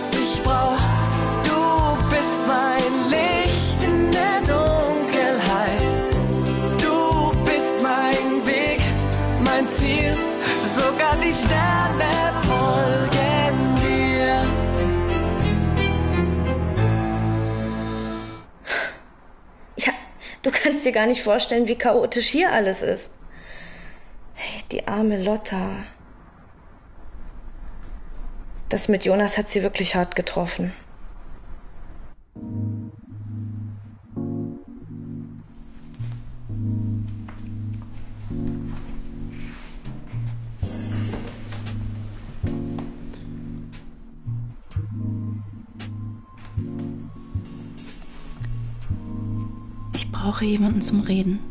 was ich brauch. Du bist mein Licht in der Dunkelheit. Du bist mein Weg, mein Ziel. Sogar die Sterne folgen dir. Ja, du kannst dir gar nicht vorstellen, wie chaotisch hier alles ist. Hey, die arme Lotta. Das mit Jonas hat sie wirklich hart getroffen. Ich brauche jemanden zum Reden.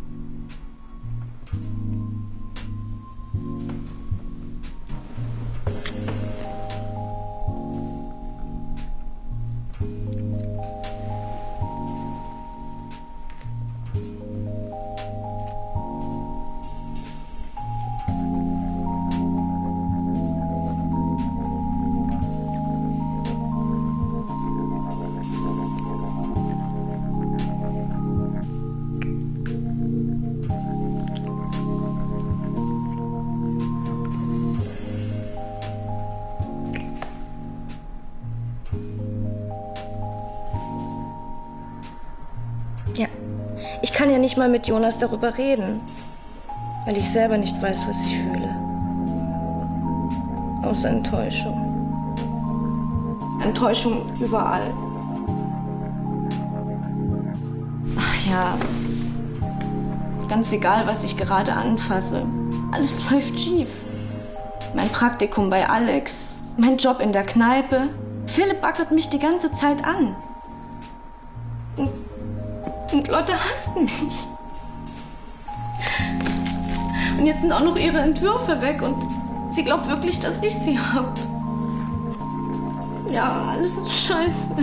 Ja, ich kann ja nicht mal mit Jonas darüber reden, weil ich selber nicht weiß, was ich fühle. Außer Enttäuschung. Enttäuschung überall. Ach ja, ganz egal, was ich gerade anfasse. Alles läuft schief. Mein Praktikum bei Alex, mein Job in der Kneipe. Philipp backert mich die ganze Zeit an. Und Leute hassten mich. Und jetzt sind auch noch ihre Entwürfe weg und sie glaubt wirklich, dass ich sie hab. Ja, alles ist scheiße.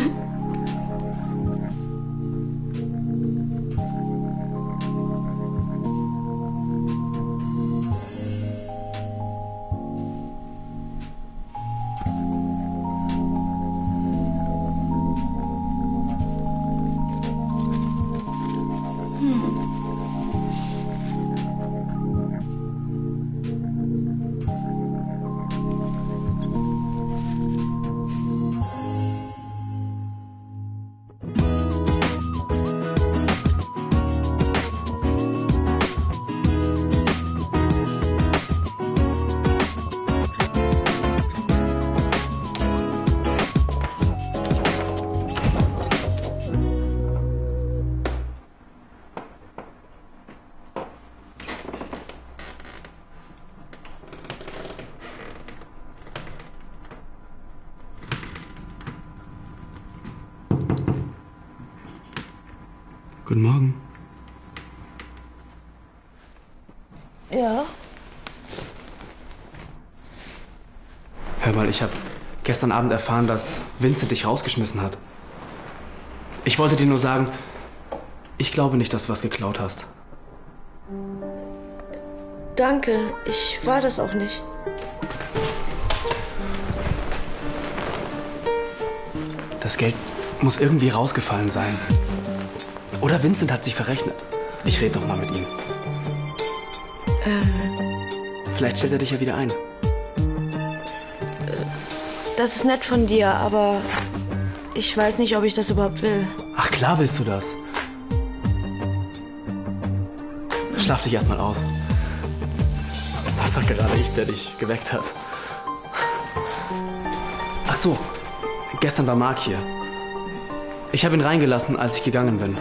Guten Morgen. Ja. Hör mal, ich habe gestern Abend erfahren, dass Vincent dich rausgeschmissen hat. Ich wollte dir nur sagen, ich glaube nicht, dass du was geklaut hast. Danke, ich war das auch nicht. Das Geld muss irgendwie rausgefallen sein. Oder Vincent hat sich verrechnet. Ich rede noch mal mit ihm. Ähm, Vielleicht stellt er dich ja wieder ein. das ist nett von dir, aber ich weiß nicht, ob ich das überhaupt will. Ach klar willst du das. Schlaf dich erstmal aus. Das sagt gerade ich, der dich geweckt hat. Ach so, gestern war Mark hier. Ich habe ihn reingelassen, als ich gegangen bin.